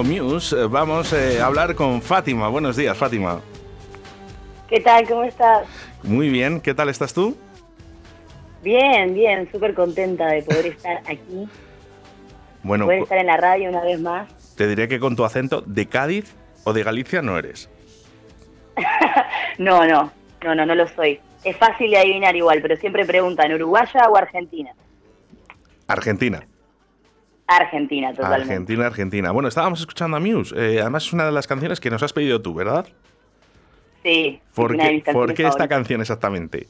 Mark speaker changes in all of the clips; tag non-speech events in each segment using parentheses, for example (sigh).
Speaker 1: Con Muse eh, vamos eh, a hablar con Fátima. Buenos días, Fátima.
Speaker 2: ¿Qué tal? ¿Cómo estás?
Speaker 1: Muy bien, ¿qué tal estás tú?
Speaker 2: Bien, bien, súper contenta de poder estar aquí.
Speaker 1: Bueno,
Speaker 2: poder estar en la radio una vez más.
Speaker 1: Te diré que con tu acento de Cádiz o de Galicia no eres. (laughs)
Speaker 2: no, no, no, no, no lo soy. Es fácil de adivinar igual, pero siempre preguntan, ¿uruguaya o argentina?
Speaker 1: Argentina.
Speaker 2: Argentina, totalmente.
Speaker 1: Argentina, Argentina. Bueno, estábamos escuchando a Muse. Eh, además es una de las canciones que nos has pedido tú, ¿verdad?
Speaker 2: Sí.
Speaker 1: ¿Por qué, ¿por qué esta canción exactamente?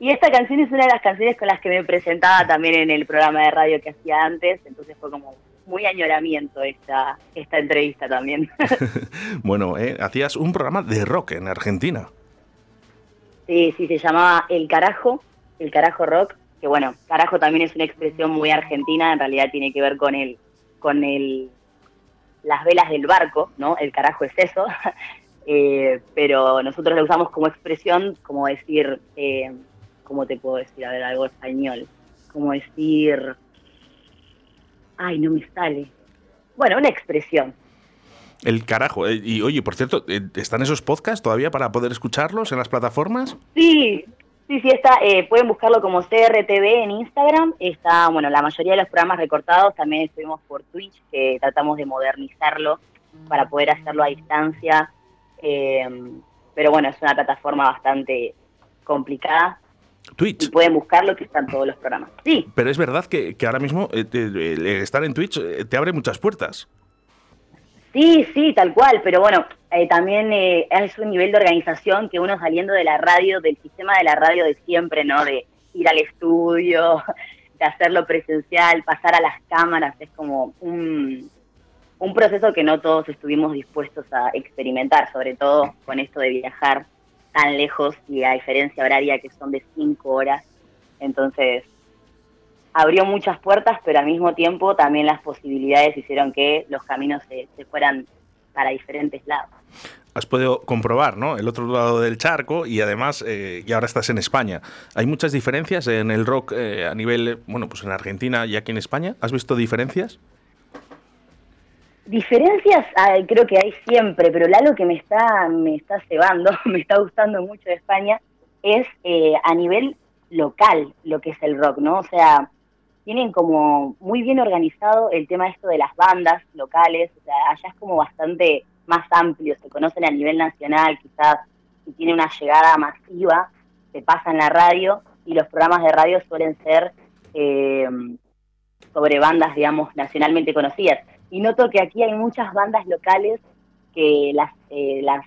Speaker 2: Y esta canción es una de las canciones con las que me presentaba también en el programa de radio que hacía antes, entonces fue como muy añoramiento esta, esta entrevista también. (laughs) (laughs)
Speaker 1: bueno, eh, hacías un programa de rock en Argentina.
Speaker 2: Sí, sí, se llamaba El Carajo, El Carajo Rock, que bueno, carajo también es una expresión muy argentina, en realidad tiene que ver con el, con el, las velas del barco, ¿no? El carajo es eso, (laughs) eh, pero nosotros lo usamos como expresión, como decir, eh, ¿cómo te puedo decir? A ver, algo español, como decir, ay, no me sale. Bueno, una expresión.
Speaker 1: El carajo. Eh, y oye, por cierto, ¿están esos podcasts todavía para poder escucharlos en las plataformas?
Speaker 2: Sí, Sí, sí, está, eh, pueden buscarlo como CRTV en Instagram. Está, bueno, la mayoría de los programas recortados también estuvimos por Twitch, que tratamos de modernizarlo para poder hacerlo a distancia. Eh, pero bueno, es una plataforma bastante complicada.
Speaker 1: Twitch.
Speaker 2: Y pueden buscarlo, que están todos los programas. Sí.
Speaker 1: Pero es verdad que, ahora mismo eh, estar en Twitch te abre muchas puertas.
Speaker 2: Sí, sí, tal cual, pero bueno, eh, también eh, es un nivel de organización que uno saliendo de la radio, del sistema de la radio de siempre, ¿no? De ir al estudio, (laughs) de hacerlo presencial, pasar a las cámaras, es como un, un proceso que no todos estuvimos dispuestos a experimentar, sobre todo con esto de viajar tan lejos y a diferencia horaria que son de cinco horas. Entonces, abrió muchas puertas, pero al mismo tiempo también las posibilidades hicieron que los caminos se, fueran para diferentes lados.
Speaker 1: Has podido comprobar, ¿no? El otro lado del charco y además, eh, y ahora estás en España. ¿Hay muchas diferencias en el rock eh, a nivel, bueno, pues en Argentina y aquí en España? ¿Has visto diferencias?
Speaker 2: Diferencias creo que hay siempre, pero algo que me está, me está cebando, (laughs) me está gustando mucho de España, es eh, a nivel local lo que es el rock, ¿no? O sea, tienen como muy bien organizado el tema esto de las bandas locales, o sea, allá es como bastante más amplio, se conocen a nivel nacional, quizás si tiene una llegada masiva, se pasa en la radio y los programas de radio suelen ser eh, sobre bandas, digamos, nacionalmente conocidas. Y noto que aquí hay muchas bandas locales que las, eh, las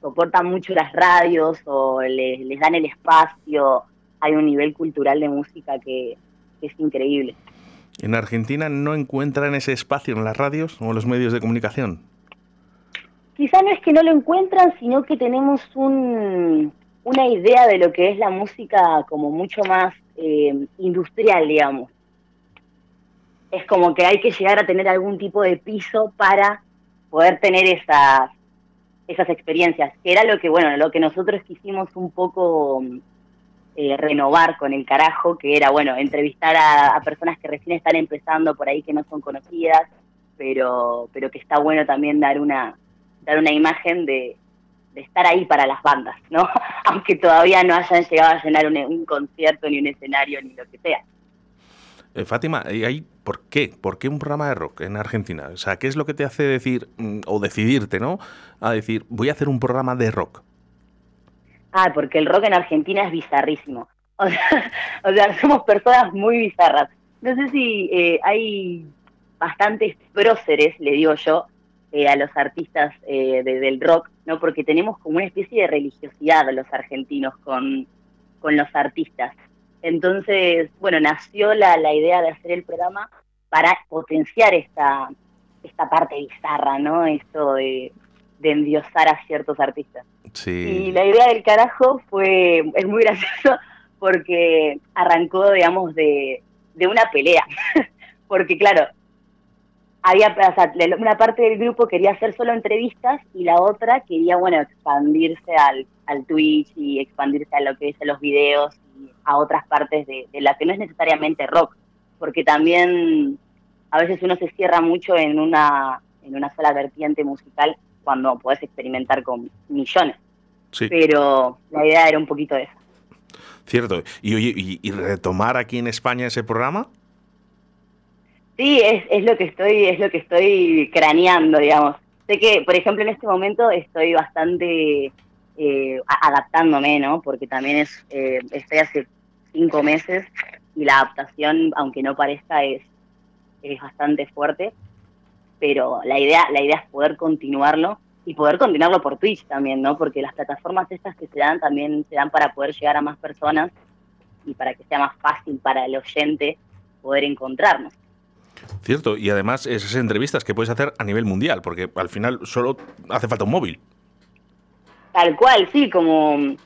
Speaker 2: soportan mucho las radios o les, les dan el espacio, hay un nivel cultural de música que, es increíble.
Speaker 1: ¿En Argentina no encuentran ese espacio en las radios o en los medios de comunicación?
Speaker 2: Quizá no es que no lo encuentran, sino que tenemos un, una idea de lo que es la música como mucho más eh, industrial, digamos. Es como que hay que llegar a tener algún tipo de piso para poder tener esas, esas experiencias, que era lo que, bueno, lo que nosotros quisimos un poco eh, renovar con el carajo, que era, bueno, entrevistar a, personas que recién están empezando por ahí que no son conocidas, pero, pero que está bueno también dar una, dar una imagen de, estar ahí para las bandas, ¿no? (laughs) Aunque todavía no hayan llegado a llenar un, concierto, ni un escenario, ni lo que sea.
Speaker 1: Eh, Fátima, ¿y por qué? ¿Por qué un programa de rock en Argentina? O sea, ¿qué es lo que te hace decir mm, o decidirte, ¿no? A decir, voy a hacer un programa de rock.
Speaker 2: Ah, porque el rock en Argentina es bizarrísimo. (laughs) O sea, somos personas muy bizarras. No sé si eh, hay bastantes próceres, le digo yo, eh, a los artistas eh, del rock, ¿no? Porque tenemos como una especie de religiosidad los argentinos con, con los artistas. Entonces, bueno, nació la, la idea de hacer el programa para potenciar esta, esta parte bizarra, ¿no? Esto de, de endiosar a ciertos artistas. Y la idea del carajo fue, es muy gracioso (laughs) porque arrancó, digamos, de, de una pelea. (laughs) porque claro, había, una parte del grupo quería hacer solo entrevistas y la otra quería, bueno, expandirse al, al Twitch y expandirse a lo que es los videos y a otras partes de, de la que no es necesariamente rock, porque también a veces uno se cierra mucho en una, en una sola vertiente musical cuando podés experimentar con millones. Pero la idea era un poquito esa.
Speaker 1: Cierto. ¿Y, oye, y, retomar aquí en España ese programa?
Speaker 2: Sí, es, es lo que estoy, es lo que estoy craneando, digamos. Sé que, por ejemplo, en este momento estoy bastante eh, adaptándome, ¿no? Porque también es, eh, estoy hace cinco meses y la adaptación, aunque no parezca, es, es bastante fuerte. Pero la idea, la idea es poder continuarlo y poder continuarlo por Twitch también, ¿no? Porque las plataformas estas que se dan también se dan para poder llegar a más personas y para que sea más fácil para el oyente poder encontrarnos.
Speaker 1: Cierto, y además esas entrevistas que puedes hacer a nivel mundial, porque al final solo hace falta un móvil.
Speaker 2: Tal cual, sí, como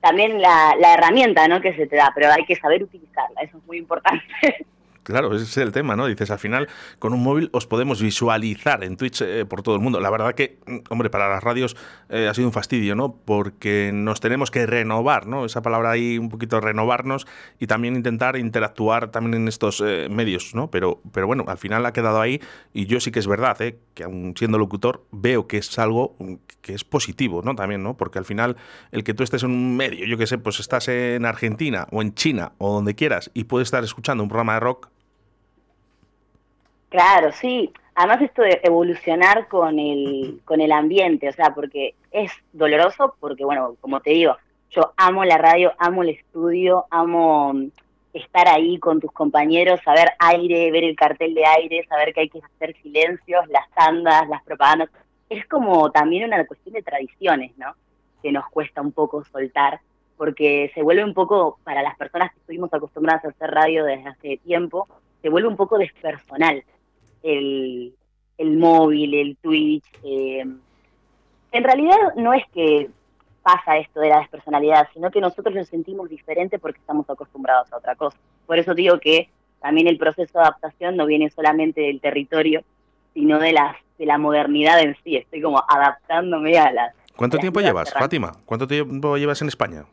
Speaker 2: también la, la herramienta ¿no? que se te da, pero hay que saber utilizarla, eso es muy importante. (laughs)
Speaker 1: Claro, ese es el tema, ¿no? Dices, al final, con un móvil os podemos visualizar en Twitch eh, por todo el mundo. La verdad que, mm, hombre, para las radios eh, ha sido un fastidio, ¿no? Porque nos tenemos que renovar, ¿no? Esa palabra ahí, un poquito renovarnos y también intentar interactuar también en estos eh, medios, ¿no? Pero, pero bueno, al final ha quedado ahí y yo sí que es verdad, ¿eh? Que aún siendo locutor, veo que es algo que es positivo, ¿no? También, ¿no? Porque al final, el que tú estés en un medio, yo qué sé, pues estás en Argentina o en China o donde quieras y puedes estar escuchando un programa de rock,
Speaker 2: Claro, sí. Además esto de evolucionar con el, con el ambiente, o sea, porque es doloroso, porque bueno, como te digo, yo amo la radio, amo el estudio, amo estar ahí con tus compañeros, saber aire, ver el cartel de aire, saber que hay que hacer silencios, las tandas, las propagandas. Es como también una cuestión de tradiciones, ¿no? Que nos cuesta un poco soltar, porque se vuelve un poco, para las personas que estuvimos acostumbradas a hacer radio desde hace tiempo, se vuelve un poco despersonal el, el móvil, el Twitch. Eh, en realidad no es que pasa esto de la despersonalidad, sino que nosotros lo sentimos diferente porque estamos acostumbrados a otra cosa. Por eso digo que también el proceso de adaptación no viene solamente del territorio, sino de las de la modernidad en sí. Estoy como adaptándome a las.
Speaker 1: ¿Cuánto tiempo llevas, Fátima? ¿Cuánto tiempo llevas en España?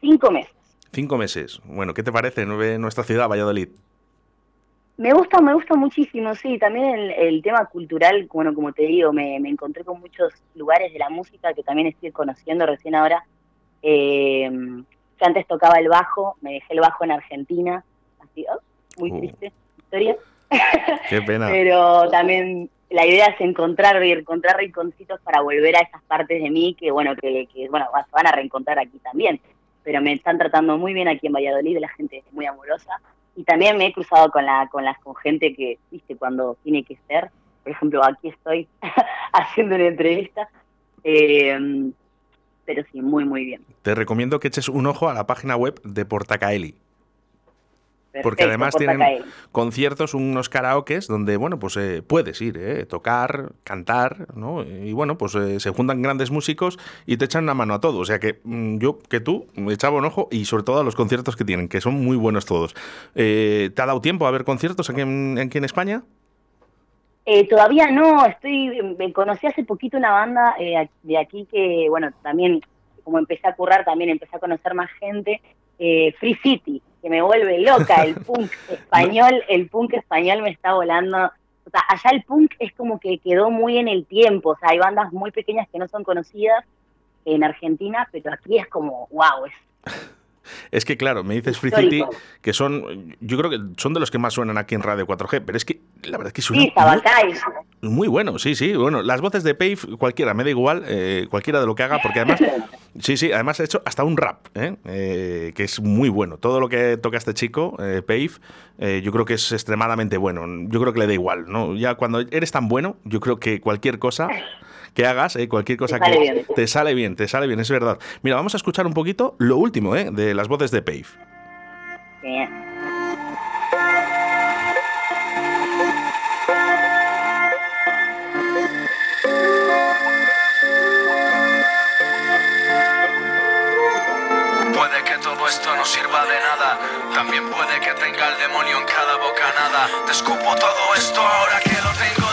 Speaker 2: Cinco meses.
Speaker 1: Cinco meses. Bueno, ¿qué te parece nuestra ciudad, Valladolid?
Speaker 2: Me gusta, me gusta muchísimo, sí. También el, tema cultural, bueno, como te digo, me, encontré con muchos lugares de la música que también estoy conociendo recién ahora. Eh, yo antes tocaba el bajo, me dejé el bajo en Argentina, así, oh, muy uh. triste historia. (laughs)
Speaker 1: Qué pena.
Speaker 2: Pero también la idea es encontrar y encontrar rinconcitos para volver a esas partes de mí que, bueno, que, que bueno, se van a reencontrar aquí también. Pero me están tratando muy bien aquí en Valladolid, la gente es muy amorosa y también me he cruzado con la con las con gente que viste cuando tiene que ser. Por ejemplo aquí estoy (laughs) haciendo una entrevista eh, pero sí muy muy bien.
Speaker 1: Te recomiendo que eches un ojo a la página web de Portacaeli porque además tienen conciertos, unos karaokes donde, bueno, pues eh, puedes ir, eh, tocar, cantar, ¿no? Y bueno, pues eh, se juntan grandes músicos y te echan una mano a todo. O sea que mm, yo, que tú, me echaba un ojo y sobre todo a los conciertos que tienen, que son muy buenos todos. ¿Te ha dado tiempo a ver conciertos aquí en, aquí en España?
Speaker 2: todavía no, estoy, me conocí hace poquito una banda de aquí que, bueno, también, como empecé a currar, también empecé a conocer más gente, Free City que me vuelve loca, el (laughs) punk español, el punk español me está volando. O sea, allá el punk es como que quedó muy en el tiempo, o sea, hay bandas muy pequeñas que no son conocidas en Argentina, pero aquí es como, wow, es
Speaker 1: es que, claro, me dices Free City, que son, yo creo que son de los que más suenan aquí en Radio 4G, pero es que la verdad es que suenan muy, muy, bueno, sí, sí. Bueno, las voces de Pave, cualquiera, me da igual, eh, cualquiera de lo que haga, porque además, (laughs) sí, sí, además ha hecho hasta un rap, ¿eh? Eh, que es muy bueno. Todo lo que toca este chico, Pave, yo creo que es extremadamente bueno. Yo creo que le da igual, ¿no? Ya cuando eres tan bueno, yo creo que cualquier cosa que hagas, eh, cualquier cosa que te sale bien, te sale bien, es verdad. Mira, vamos a escuchar un poquito lo último eh, de las voces de Pave.
Speaker 3: Puede que todo esto no sirva de nada, también puede que tenga el demonio en cada bocanada. Te escupo todo esto ahora que lo tengo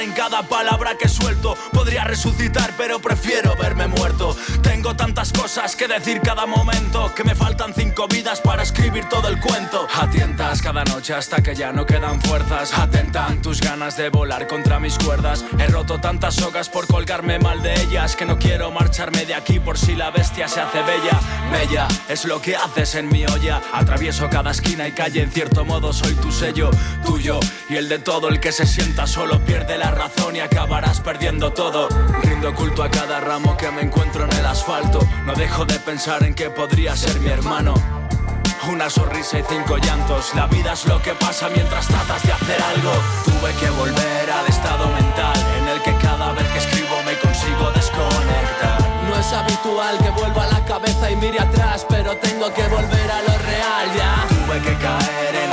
Speaker 3: en cada palabra que suelto podría resucitar, pero prefiero verme muerto. Tengo tantas cosas que decir cada momento que me faltan cinco vidas para escribir todo el cuento. Atientas cada noche hasta que ya no quedan fuerzas. Atentan tus ganas de volar contra mis cuerdas. He roto tantas sogas por colgarme mal de ellas que no quiero marcharme de aquí por si la bestia se hace bella. Bella es lo que haces en mi olla. Atravieso cada esquina y calle, en cierto modo soy tu sello, tuyo y el de todo el que se sienta solo pierde la razón y acabarás perdiendo todo. Rindo culto a cada ramo que me encuentro en el asfalto. No dejo de pensar en que podría ser mi hermano. Una sonrisa y cinco llantos. La vida es lo que pasa mientras tratas de hacer algo. Tuve que volver al estado mental en el que cada vez que escribo me consigo desconectar. No es habitual que vuelva a la cabeza y mire atrás, pero tengo que volver a lo real ya. Tuve que caer en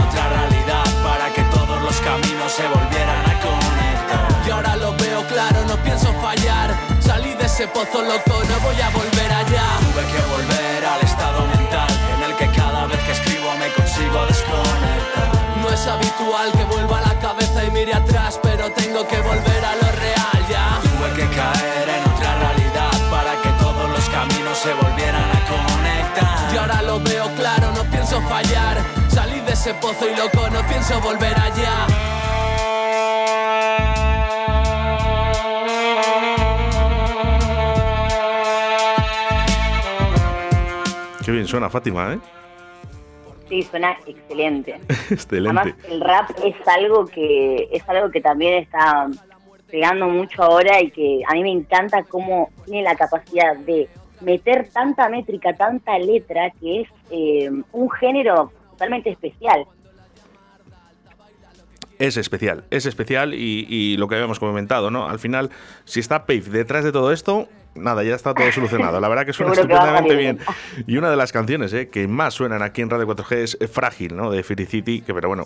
Speaker 3: fallar. Salí de ese pozo loco, no voy a volver allá. Tuve que volver al estado mental en el que cada vez que escribo me consigo desconectar. No es habitual que vuelva a la cabeza y mire atrás, pero tengo que volver a lo real ya. Tuve que caer en otra realidad para que todos los caminos se volvieran a conectar. Y ahora lo veo claro, no pienso fallar. Salí de ese pozo y loco, no pienso volver allá.
Speaker 1: Qué bien suena Fátima, ¿eh?
Speaker 2: Sí, suena excelente. (laughs)
Speaker 1: excelente.
Speaker 2: Además, el rap es algo que es algo que también está pegando mucho ahora y que a mí me encanta cómo tiene la capacidad de meter tanta métrica, tanta letra, que es eh, un género totalmente especial.
Speaker 1: Es especial, es especial y, y, lo que habíamos comentado, ¿no? Al final, si está Pave detrás de todo esto, nada, ya está todo solucionado. La verdad que suena (laughs) estupendamente bien. Y una de las canciones eh, que más suenan aquí en Radio 4G es Frágil, ¿no? De City, que pero bueno,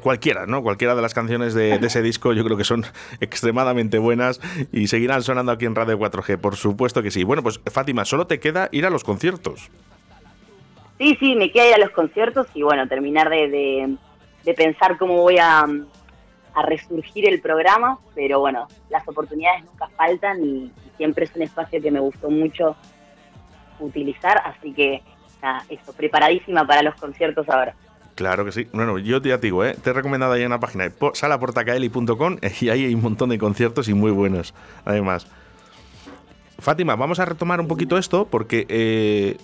Speaker 1: cualquiera, ¿no? Cualquiera de las canciones de, de, ese disco yo creo que son (laughs) extremadamente buenas y seguirán sonando aquí en Radio 4G, por supuesto que sí. Bueno, pues Fátima, solo te queda ir a los conciertos.
Speaker 2: Sí, sí, me queda ir a los conciertos y bueno, terminar de, de, de pensar cómo voy a, a resurgir el programa, pero bueno, las oportunidades nunca faltan y, siempre es un espacio que me gustó mucho utilizar, así que nada, preparadísima para los conciertos ahora.
Speaker 1: Claro que sí. Bueno, yo te digo, ¿eh? te he recomendado ahí en página salaportacaeli.com (laughs) y ahí hay un montón de conciertos y muy buenos, además. Fátima, vamos a retomar un poquito esto porque eh,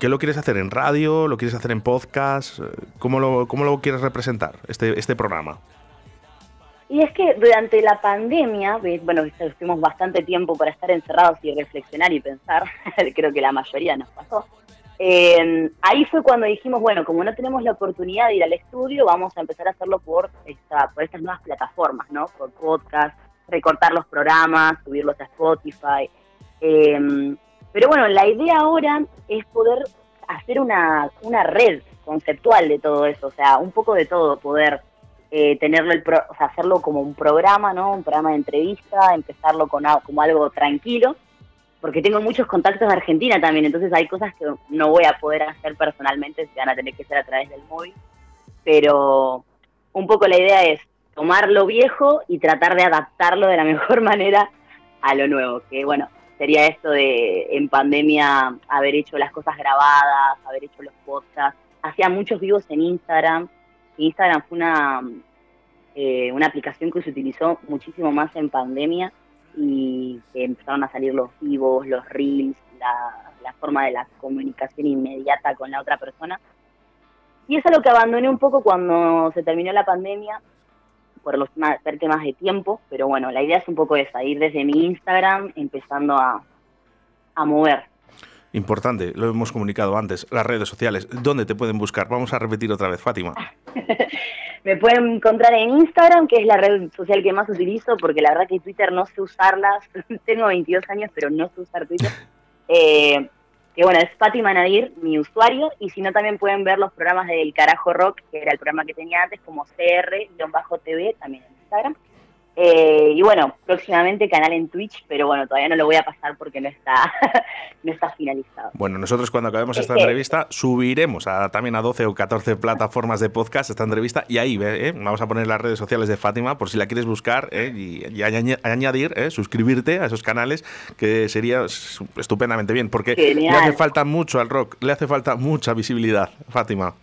Speaker 1: ¿qué lo quieres hacer en radio? ¿Lo quieres hacer en podcast? ¿Cómo lo, cómo lo quieres representar, este, este programa?
Speaker 2: Y es que durante la pandemia, bueno, tuvimos bastante tiempo para estar encerrados y reflexionar y pensar, (laughs) creo que la mayoría nos pasó. Eh, ahí fue cuando dijimos, bueno, como no tenemos la oportunidad de ir al estudio, vamos a empezar a hacerlo por, esta, por estas nuevas plataformas, ¿no? Por podcast, recortar los programas, subirlos a Spotify. Eh, pero bueno, la idea ahora es poder hacer una, una red conceptual de todo eso, o sea, un poco de todo, poder eh, tenerlo el o sea, hacerlo como un programa, ¿no? Un programa de entrevista, empezarlo con como algo tranquilo, porque tengo muchos contactos de Argentina también, entonces hay cosas que no voy a poder hacer personalmente, se van a tener que hacer a través del móvil, pero un poco la idea es tomar lo viejo y tratar de adaptarlo de la (laughs) mejor manera a lo nuevo, que bueno, sería esto de en pandemia haber hecho las cosas grabadas, haber hecho los podcasts, hacía muchos vivos en Instagram, Instagram fue una, eh, una aplicación que se utilizó muchísimo más en pandemia y empezaron a salir los vivos, los reels, la, la forma de la comunicación inmediata con la otra persona. Y eso es lo que abandoné un poco cuando se terminó la pandemia, por los temas de tiempo, pero bueno, la idea es un poco esa, ir desde mi Instagram empezando a, a mover.
Speaker 1: Importante, lo hemos comunicado antes, las redes sociales. ¿Dónde te pueden buscar? Vamos a repetir otra vez, Fátima. (laughs)
Speaker 2: Me pueden encontrar en Instagram, que es la red social que más utilizo, porque la verdad que Twitter no sé usarlas. (laughs) Tengo 22 años, pero no sé usar Twitter. (laughs) Eh, que bueno, es Fátima Nadir, mi usuario, y si no también pueden ver los programas del Carajo Rock, que era el programa que tenía antes, como CR-TV, también en Instagram. Eh, y bueno, próximamente canal en Twitch, pero bueno, todavía no lo voy a pasar porque no está, (laughs) no está finalizado.
Speaker 1: Bueno, nosotros cuando acabemos esta entrevista subiremos a, también a 12 o 14 plataformas de podcast esta entrevista y ahí ¿eh? vamos a poner las redes sociales de Fátima por si la quieres buscar ¿eh? y, añadir, suscribirte a esos canales, que sería estupendamente bien, porque le hace falta mucho al rock, le hace falta mucha visibilidad, Fátima.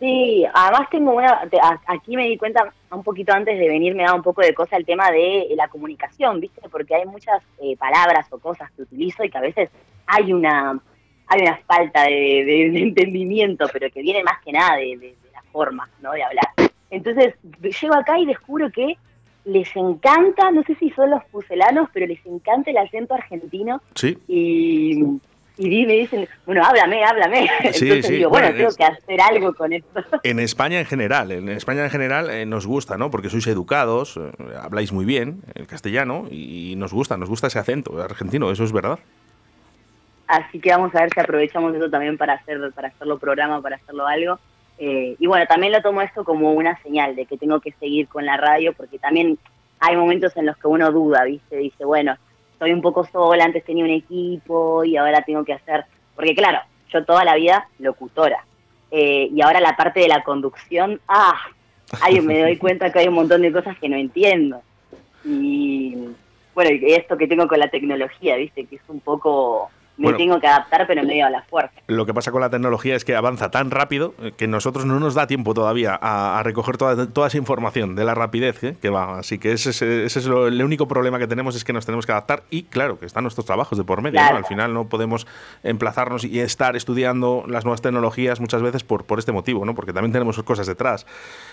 Speaker 2: Sí, además tengo una, aquí me di cuenta un poquito antes de venir, me da un poco de cosa el tema de la comunicación, ¿viste? Porque hay muchas eh, palabras o cosas que utilizo y que a veces hay una hay una falta de, entendimiento, pero que viene más que nada de, la forma, ¿no? De hablar. Entonces, llego acá y descubro que les encanta, no sé si son los puselanos, pero les encanta el acento argentino.
Speaker 1: Sí.
Speaker 2: Y y me dicen, bueno, háblame, háblame. (laughs) Entonces digo, bueno, tengo que hacer algo con esto. (laughs)
Speaker 1: En España en general, en España en general eh, nos gusta, ¿no? Porque sois educados, eh, habláis muy bien el castellano y nos gusta, nos gusta ese acento argentino, eso es verdad.
Speaker 2: Así que vamos a ver si aprovechamos eso también para hacer para hacerlo programa, para hacerlo algo. Eh, y bueno, también lo tomo esto como una señal de que tengo que seguir con la radio, porque también hay momentos en los que uno duda, ¿viste? Dice, bueno, estoy un poco sola, antes tenía un equipo y ahora tengo que hacer, porque claro, yo toda la vida locutora, eh, y ahora la parte de la conducción, ah, ahí me doy (laughs) cuenta que hay un montón de cosas que no entiendo. Y bueno, esto que tengo con la tecnología, viste, que es un poco me tengo que adaptar, pero medio a la fuerza.
Speaker 1: Lo que pasa con la tecnología es que avanza tan rápido que nosotros no nos da tiempo todavía a, recoger toda, toda, esa información de la rapidez ¿eh? que va. Así que ese, es el único problema que tenemos es que nos tenemos que adaptar y claro, que están nuestros trabajos de por medio. Al final no podemos emplazarnos y estar estudiando las nuevas tecnologías muchas veces por, por este motivo, ¿no? porque también tenemos cosas detrás.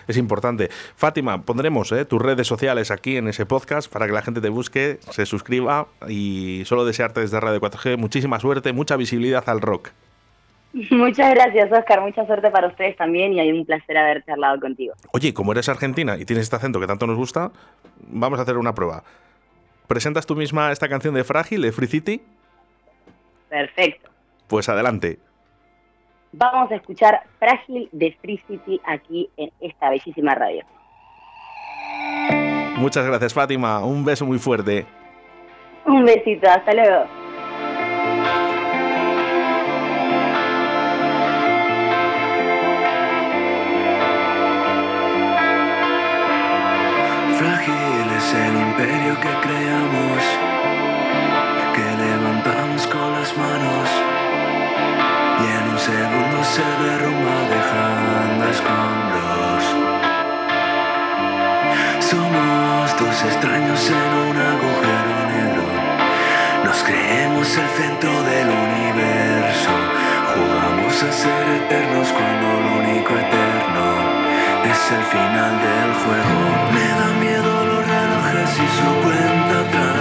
Speaker 1: Es importante. Fátima, pondremos ¿eh? tus redes sociales aquí en ese podcast para que la gente te busque, se suscriba y solo desearte desde Radio 4G muchísimas suerte, mucha visibilidad al rock.
Speaker 2: Muchas gracias, Oscar. Mucha suerte para ustedes también y hay un placer haber charlado contigo.
Speaker 1: Oye, como eres argentina y tienes este acento que tanto nos gusta, vamos a hacer una prueba. ¿Presentas tú misma esta canción de Frágil, de Free City?
Speaker 2: Perfecto.
Speaker 1: Pues adelante.
Speaker 2: Vamos a escuchar Frágil de Free City aquí en esta bellísima radio.
Speaker 1: Muchas gracias, Fátima. Un beso muy fuerte.
Speaker 2: Un besito. Hasta luego.
Speaker 3: El imperio que creamos, que levantamos con las manos y en un segundo se derrumba dejando escombros. Somos dos extraños en un agujero negro, nos creemos el centro del universo, jugamos a ser eternos cuando lo único eterno es el final del juego. Me da miedo si su cuenta atrás.